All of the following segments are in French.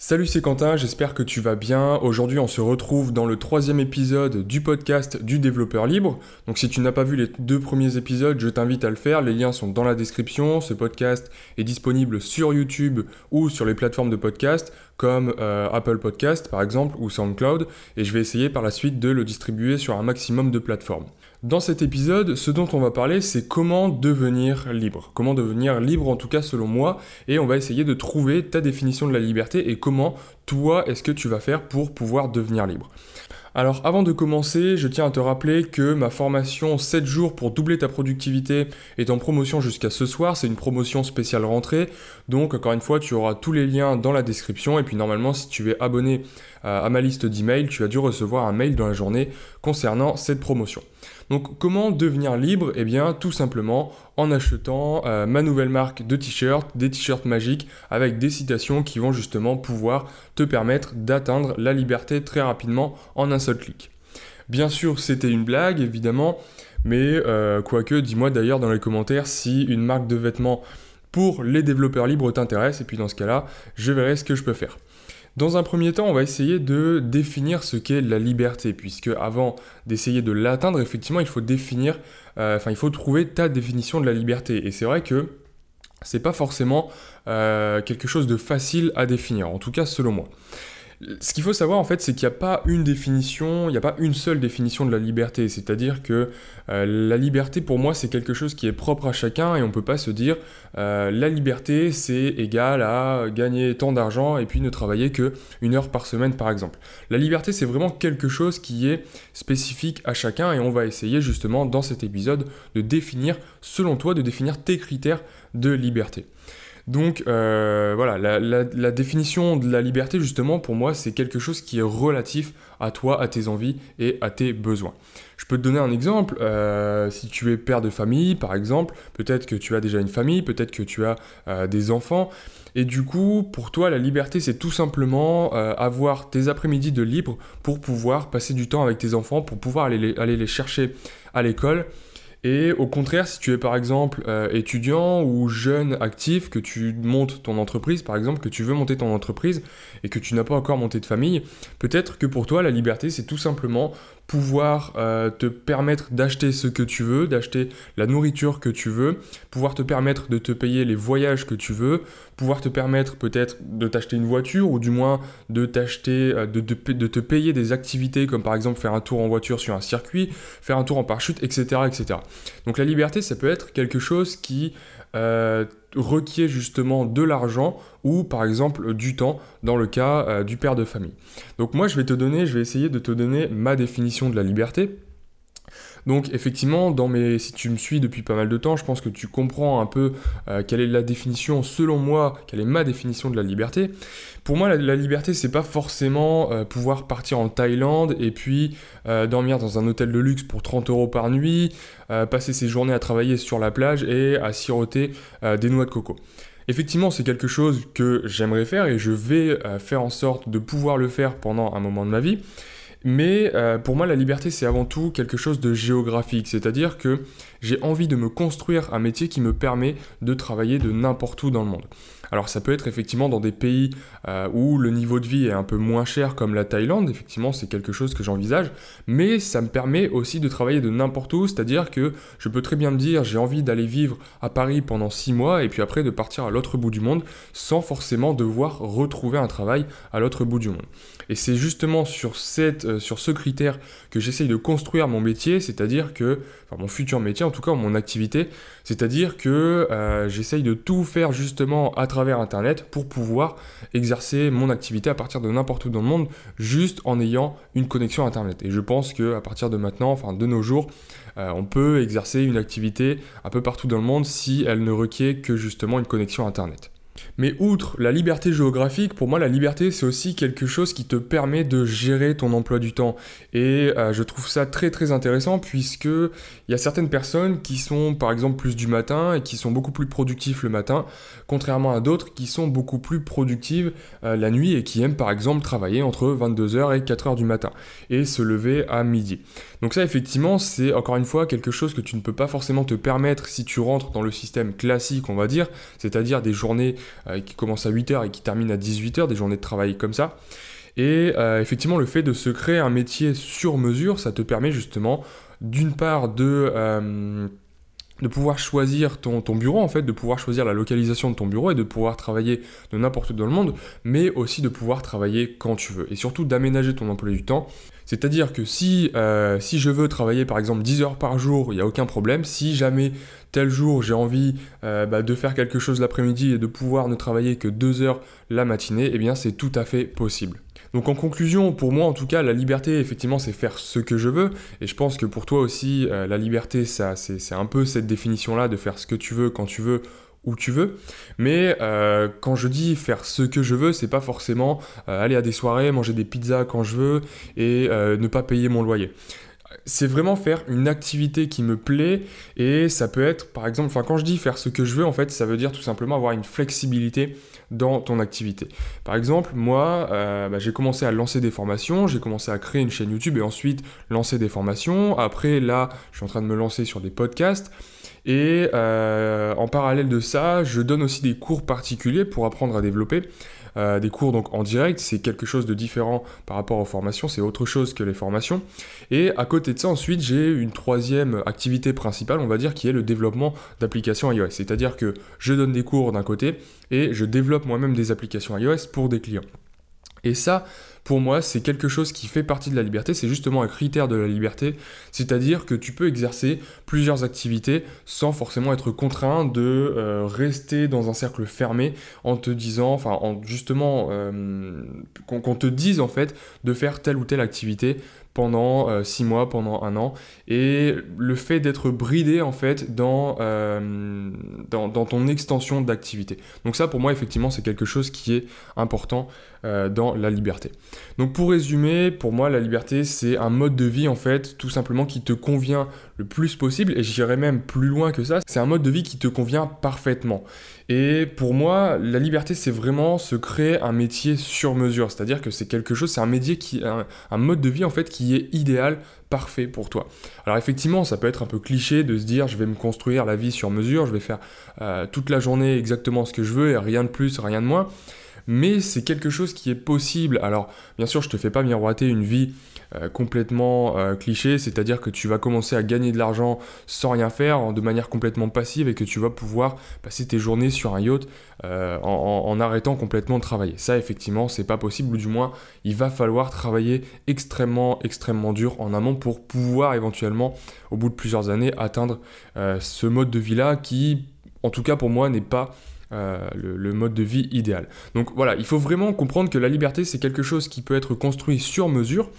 Salut, c'est Quentin, j'espère que tu vas bien. Aujourd'hui, on se retrouve dans le troisième épisode du podcast du développeur libre. Donc, si tu n'as pas vu les deux premiers épisodes, je t'invite à le faire. Les liens sont dans la description. Ce podcast est disponible sur YouTube ou sur les plateformes de podcast comme euh, Apple Podcast par exemple ou SoundCloud. Et je vais essayer par la suite de le distribuer sur un maximum de plateformes. Dans cet épisode, ce dont on va parler, c'est comment devenir libre. Comment devenir libre, en tout cas selon moi, et on va essayer de trouver ta définition de la liberté et comment toi, est-ce que tu vas faire pour pouvoir devenir libre. Alors avant de commencer, je tiens à te rappeler que ma formation 7 jours pour doubler ta productivité est en promotion jusqu'à ce soir, c'est une promotion spéciale rentrée, donc encore une fois tu auras tous les liens dans la description et puis normalement si tu es abonné à ma liste d'emails, tu as dû recevoir un mail dans la journée concernant cette promotion. Donc comment devenir libre? Eh bien tout simplement en achetant euh, ma nouvelle marque de t-shirts, des t-shirts magiques avec des citations qui vont justement pouvoir te permettre d'atteindre la liberté très rapidement en un seul clic. Bien sûr c'était une blague évidemment, mais euh, quoique dis-moi d'ailleurs dans les commentaires si une marque de vêtements pour les développeurs libres t'intéresse et puis dans ce cas-là je verrai ce que je peux faire. Dans un premier temps, on va essayer de définir ce qu'est la liberté, puisque avant d'essayer de l'atteindre, effectivement, il faut définir, euh, enfin, il faut trouver ta définition de la liberté. Et c'est vrai que c'est pas forcément euh, quelque chose de facile à définir, en tout cas selon moi. Ce qu'il faut savoir en fait, c'est qu'il n'y a pas une définition, il n'y a pas une seule définition de la liberté. C'est-à-dire que euh, la liberté pour moi c'est quelque chose qui est propre à chacun et on ne peut pas se dire euh, la liberté c'est égal à gagner tant d'argent et puis ne travailler que une heure par semaine par exemple. La liberté c'est vraiment quelque chose qui est spécifique à chacun et on va essayer justement dans cet épisode de définir selon toi, de définir tes critères de liberté. Donc euh, voilà, la, définition de la liberté, justement, pour moi, c'est quelque chose qui est relatif à toi, à tes envies et à tes besoins. Je peux te donner un exemple. Euh, si tu es père de famille, par exemple, peut-être que tu as déjà une famille, peut-être que tu as euh, des enfants. Et du coup, pour toi, la liberté, c'est tout simplement avoir tes après-midi de libre pour pouvoir passer du temps avec tes enfants, pour pouvoir aller les chercher à l'école et au contraire, si tu es par exemple euh, étudiant ou jeune actif, que tu montes ton entreprise, par exemple, que tu veux monter ton entreprise et que tu n'as pas encore monté de famille, peut-être que pour toi, la liberté, c'est tout simplement pouvoir euh, te permettre d'acheter ce que tu veux, d'acheter la nourriture que tu veux, pouvoir te permettre de te payer les voyages que tu veux, pouvoir te permettre peut-être de t'acheter une voiture ou du moins de t'acheter, euh, de, de, te payer des activités comme par exemple faire un tour en voiture sur un circuit, faire un tour en parachute, etc. etc. Donc la liberté, ça peut être quelque chose qui euh, requiert justement de l'argent ou par exemple du temps dans le cas euh, du père de famille. Donc moi je vais te donner, je vais essayer de te donner ma définition de la liberté. Donc effectivement, dans mes, si tu me suis depuis pas mal de temps, je pense que tu comprends un peu euh, quelle est la définition, selon moi, quelle est ma définition de la liberté. Pour moi, la, liberté, c'est pas forcément euh, pouvoir partir en Thaïlande et puis euh, dormir dans un hôtel de luxe pour 30 euros par nuit, passer ses journées à travailler sur la plage et à siroter des noix de coco. Effectivement, c'est quelque chose que j'aimerais faire et je vais faire en sorte de pouvoir le faire pendant un moment de ma vie. Mais euh, pour moi, la liberté, c'est avant tout quelque chose de géographique, c'est-à-dire que j'ai envie de me construire un métier qui me permet de travailler de n'importe où dans le monde. Alors ça peut être effectivement dans des pays euh, où le niveau de vie est un peu moins cher comme la Thaïlande, effectivement c'est quelque chose que j'envisage, mais ça me permet aussi de travailler de n'importe où, c'est-à-dire que je peux très bien me dire j'ai envie d'aller vivre à Paris pendant 6 mois et puis après de partir à l'autre bout du monde sans forcément devoir retrouver un travail à l'autre bout du monde. Et c'est justement sur, cette, euh, sur ce critère que j'essaye de construire mon métier, c'est-à-dire que, enfin mon futur métier en tout cas, mon activité, c'est-à-dire que euh, j'essaye de tout faire justement à travers Internet pour pouvoir exercer mon activité à partir de n'importe où dans le monde, juste en ayant une connexion Internet. Et je pense que à partir de maintenant, enfin de nos jours, euh, on peut exercer une activité un peu partout dans le monde si elle ne requiert que justement une connexion Internet. Mais outre la liberté géographique, pour moi la liberté c'est aussi quelque chose qui te permet de gérer ton emploi du temps. Et euh, je trouve ça très très intéressant puisque il y a certaines personnes qui sont par exemple plus du matin et qui sont beaucoup plus productifs le matin, contrairement à d'autres qui sont beaucoup plus productives euh, la nuit et qui aiment par exemple travailler entre 22h et 4h du matin et se lever à midi. Donc ça effectivement c'est encore une fois quelque chose que tu ne peux pas forcément te permettre si tu rentres dans le système classique on va dire, c'est-à-dire des journées qui commencent à 8h et qui terminent à 18h, des journées de travail comme ça. Et effectivement, le fait de se créer un métier sur mesure, ça te permet justement, d'une part, de de pouvoir choisir ton, bureau, en fait, de pouvoir choisir la localisation de ton bureau et de pouvoir travailler de n'importe où dans le monde, mais aussi de pouvoir travailler quand tu veux. Et surtout d'aménager ton emploi du temps. C'est-à-dire que si, euh, si je veux travailler par exemple 10 heures par jour, il n'y a aucun problème. Si jamais tel jour j'ai envie euh, bah, de faire quelque chose l'après-midi et de pouvoir ne travailler que 2 heures la matinée, eh bien c'est tout à fait possible. Donc en conclusion, pour moi en tout cas, la liberté, effectivement, c'est faire ce que je veux. Et je pense que pour toi aussi, euh, la liberté, ça, c'est un peu cette définition-là de faire ce que tu veux, quand tu veux, où tu veux. Mais euh, quand je dis faire ce que je veux, c'est pas forcément aller à des soirées, manger des pizzas quand je veux et ne pas payer mon loyer c'est vraiment faire une activité qui me plaît et ça peut être par exemple, enfin quand je dis faire ce que je veux en fait, ça veut dire tout simplement avoir une flexibilité dans ton activité. Par exemple, moi, euh, bah, j'ai commencé à lancer des formations, j'ai commencé à créer une chaîne YouTube et ensuite lancer des formations. Après, là, je suis en train de me lancer sur des podcasts. Et euh, en parallèle de ça, je donne aussi des cours particuliers pour apprendre à développer. Euh, des cours donc en direct, c'est quelque chose de différent par rapport aux formations, c'est autre chose que les formations. Et à côté de ça, ensuite, j'ai une troisième activité principale, on va dire, qui est le développement d'applications iOS. C'est-à-dire que je donne des cours d'un côté et je développe moi-même des applications iOS pour des clients. Et ça, pour moi, c'est quelque chose qui fait partie de la liberté, c'est justement un critère de la liberté, c'est-à-dire que tu peux exercer plusieurs activités sans forcément être contraint de euh, rester dans un cercle fermé en te disant, enfin, en justement, euh, qu'on te dise en fait de faire telle ou telle activité pendant euh, six mois, pendant un an. Et le fait d'être bridé en fait dans, euh, dans, ton extension d'activité. Donc ça pour moi effectivement c'est quelque chose qui est important euh, dans la liberté. Donc pour résumer, pour moi la liberté c'est un mode de vie en fait tout simplement qui te convient le plus possible et j'irai même plus loin que ça. C'est un mode de vie qui te convient parfaitement. Et pour moi, la liberté, c'est vraiment se créer un métier sur mesure. C'est-à-dire que c'est quelque chose, c'est un métier qui, un, mode de vie en fait qui est idéal, parfait pour toi. Alors effectivement, ça peut être un peu cliché de se dire, je vais me construire la vie sur mesure, je vais faire euh, toute la journée exactement ce que je veux et rien de plus, rien de moins mais c'est quelque chose qui est possible. Alors, bien sûr, je te fais pas miroiter une vie euh, complètement euh, cliché, c'est-à-dire que tu vas commencer à gagner de l'argent sans rien faire, de manière complètement passive, et que tu vas pouvoir passer tes journées sur un yacht euh, en, arrêtant complètement de travailler. Ça, effectivement, c'est pas possible, ou du moins, il va falloir travailler extrêmement, extrêmement dur en amont pour pouvoir éventuellement, au bout de plusieurs années, atteindre ce mode de vie-là qui, en tout cas pour moi, n'est pas euh, le, mode de vie idéal. Donc voilà, il faut vraiment comprendre que la liberté, c'est quelque chose qui peut être construit sur mesure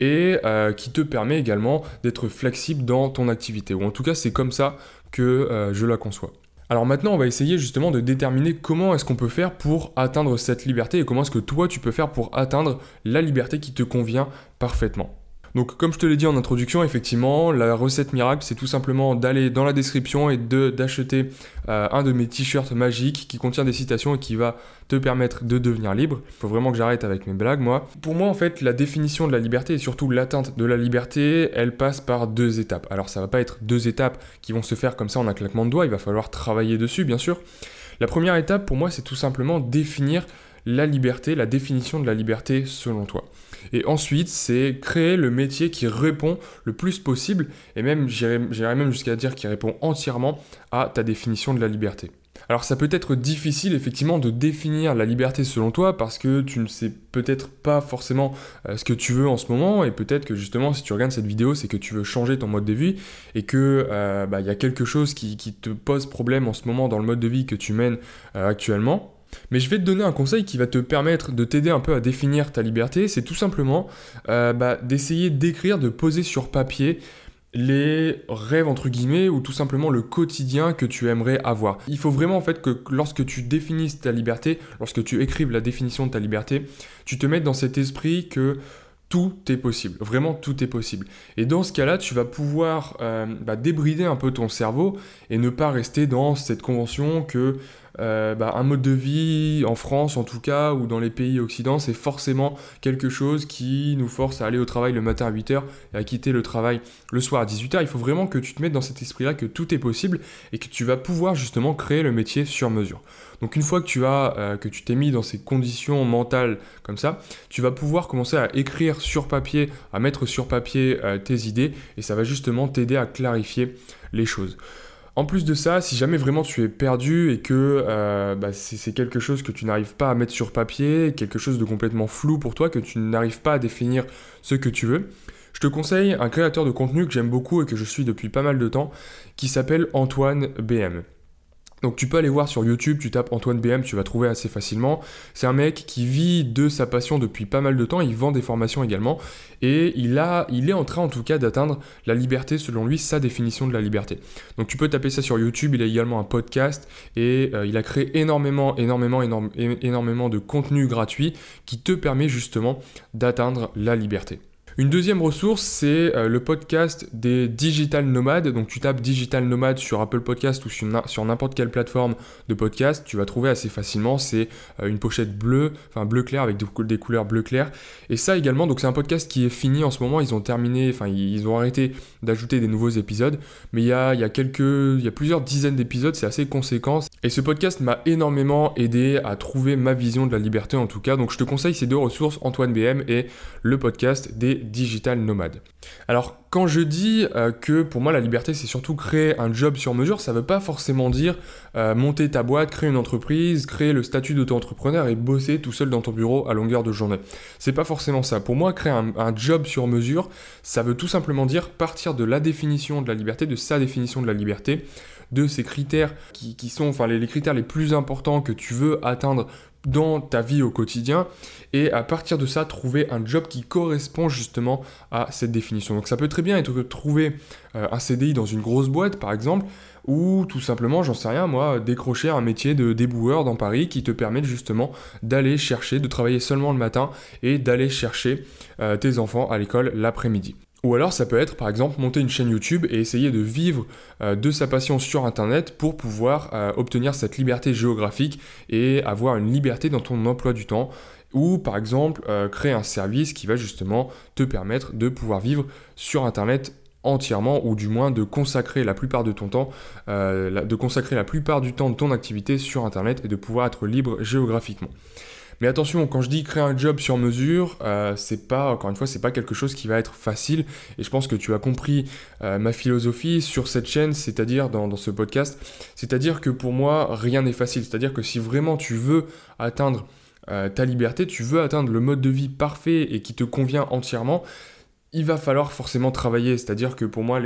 et euh, qui te permet également d'être flexible dans ton activité. Ou en tout cas, c'est comme ça que euh, je la conçois. Alors maintenant, on va essayer justement de déterminer comment est-ce qu'on peut faire pour atteindre cette liberté et comment est-ce que toi tu peux faire pour atteindre la liberté qui te convient parfaitement. Donc comme je te l'ai dit en introduction, effectivement, la recette miracle, c'est tout simplement d'aller dans la description et d'acheter euh, un de mes t-shirts magiques qui contient des citations et qui va te permettre de devenir libre. Il faut vraiment que j'arrête avec mes blagues, moi. Pour moi, en fait, la définition de la liberté et surtout l'atteinte de la liberté, elle passe par deux étapes. Alors ça va pas être deux étapes qui vont se faire comme ça en un claquement de doigts, il va falloir travailler dessus, bien sûr. La première étape, pour moi, c'est tout simplement définir la liberté, la définition de la liberté selon toi. Et ensuite, c'est créer le métier qui répond le plus possible, et même, j'irais même jusqu'à dire qui répond entièrement à ta définition de la liberté. Alors ça peut être difficile effectivement de définir la liberté selon toi parce que tu ne sais peut-être pas forcément euh, ce que tu veux en ce moment et peut-être que justement si tu regardes cette vidéo c'est que tu veux changer ton mode de vie et que euh, bah, il y a quelque chose qui, te pose problème en ce moment dans le mode de vie que tu mènes euh, actuellement. Mais je vais te donner un conseil qui va te permettre de t'aider un peu à définir ta liberté. C'est tout simplement euh, bah, d'essayer d'écrire, de poser sur papier les rêves entre guillemets ou tout simplement le quotidien que tu aimerais avoir. Il faut vraiment en fait que lorsque tu définisses ta liberté, lorsque tu écrives la définition de ta liberté, tu te mettes dans cet esprit que tout est possible, vraiment tout est possible. Et dans ce cas-là, tu vas pouvoir euh, bah, débrider un peu ton cerveau et ne pas rester dans cette convention que bah, un mode de vie en France en tout cas ou dans les pays occidentaux, c'est forcément quelque chose qui nous force à aller au travail le matin à 8h et à quitter le travail le soir à 18h. Il faut vraiment que tu te mettes dans cet esprit-là que tout est possible et que tu vas pouvoir justement créer le métier sur mesure. Donc une fois que tu as euh, que tu t'es mis dans ces conditions mentales comme ça, tu vas pouvoir commencer à écrire sur papier, à mettre sur papier euh, tes idées et ça va justement t'aider à clarifier les choses. En plus de ça, si jamais vraiment tu es perdu et que euh, bah, c'est quelque chose que tu n'arrives pas à mettre sur papier, quelque chose de complètement flou pour toi, que tu n'arrives pas à définir ce que tu veux, je te conseille un créateur de contenu que j'aime beaucoup et que je suis depuis pas mal de temps, qui s'appelle Antoine BM. Donc tu peux aller voir sur YouTube, tu tapes Antoine BM, tu vas trouver assez facilement. C'est un mec qui vit de sa passion depuis pas mal de temps, il vend des formations également, et il, a, il est en train en tout cas d'atteindre la liberté, selon lui, sa définition de la liberté. Donc tu peux taper ça sur YouTube, il a également un podcast, et euh, il a créé énormément, énormément, énormément de contenu gratuit qui te permet justement d'atteindre la liberté. Une deuxième ressource, c'est euh, le podcast des digital nomades. Donc tu tapes digital nomade sur Apple Podcast ou sur n'importe quelle plateforme de podcast, tu vas trouver assez facilement. C'est euh, une pochette bleue, enfin bleu clair avec des, couleurs bleu clair. Et ça également, donc c'est un podcast qui est fini en ce moment. Ils ont terminé, enfin ils ont arrêté d'ajouter des nouveaux épisodes, mais il y a, il y a quelques, il y a plusieurs dizaines d'épisodes, c'est assez conséquent. Et ce podcast m'a énormément aidé à trouver ma vision de la liberté en tout cas. Donc je te conseille ces deux ressources, Antoine BM et le podcast des digital nomade. Alors quand je dis euh, que pour moi la liberté c'est surtout créer un job sur mesure, ça ne veut pas forcément dire euh, monter ta boîte, créer une entreprise, créer le statut d'auto-entrepreneur et bosser tout seul dans ton bureau à longueur de journée. C'est pas forcément ça. Pour moi créer un, job sur mesure, ça veut tout simplement dire partir de la définition de la liberté, de sa définition de la liberté, de ces critères qui, sont enfin, les, critères les plus importants que tu veux atteindre dans ta vie au quotidien et à partir de ça trouver un job qui correspond justement à cette définition. Donc ça peut très bien être de trouver euh, un CDI dans une grosse boîte par exemple ou tout simplement, j'en sais rien moi, décrocher un métier de déboueur dans Paris qui te permet justement d'aller chercher, de travailler seulement le matin et d'aller chercher euh, tes enfants à l'école l'après-midi. Ou alors ça peut être par exemple monter une chaîne YouTube et essayer de vivre euh, de sa passion sur Internet pour pouvoir euh, obtenir cette liberté géographique et avoir une liberté dans ton emploi du temps. Ou par exemple euh, créer un service qui va justement te permettre de pouvoir vivre sur Internet entièrement ou du moins de consacrer la plupart de ton temps, de consacrer la plupart du temps de ton activité sur Internet et de pouvoir être libre géographiquement. Mais attention, quand je dis créer un job sur mesure, euh, c'est pas, encore une fois, c'est pas quelque chose qui va être facile. Et je pense que tu as compris euh, ma philosophie sur cette chaîne, c'est-à-dire dans, ce podcast. C'est-à-dire que pour moi, rien n'est facile. C'est-à-dire que si vraiment tu veux atteindre euh, ta liberté, tu veux atteindre le mode de vie parfait et qui te convient entièrement, il va falloir forcément travailler. C'est-à-dire que pour moi,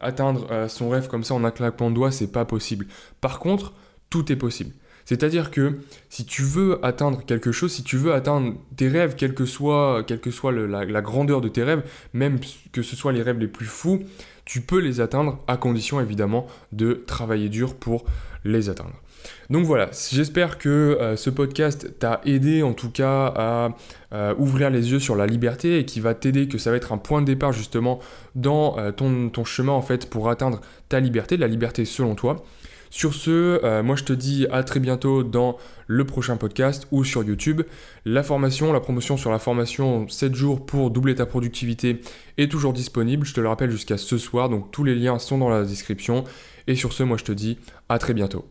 atteindre son rêve comme ça en un claquement de doigts, c'est pas possible. Par contre, tout est possible. C'est-à-dire que si tu veux atteindre quelque chose, si tu veux atteindre tes rêves, quelle que soit, la, grandeur de tes rêves, même que ce soit les rêves les plus fous, tu peux les atteindre à condition évidemment de travailler dur pour les atteindre. Donc voilà, j'espère que euh, ce podcast t'a aidé en tout cas à euh, ouvrir les yeux sur la liberté et qui va t'aider, que ça va être un point de départ justement dans euh, ton chemin en fait pour atteindre ta liberté, la liberté selon toi. Sur ce, euh, moi je te dis à très bientôt dans le prochain podcast ou sur YouTube. La formation, la promotion sur la formation 7 jours pour doubler ta productivité est toujours disponible. Je te le rappelle jusqu'à ce soir, donc tous les liens sont dans la description. Et sur ce, moi je te dis à très bientôt.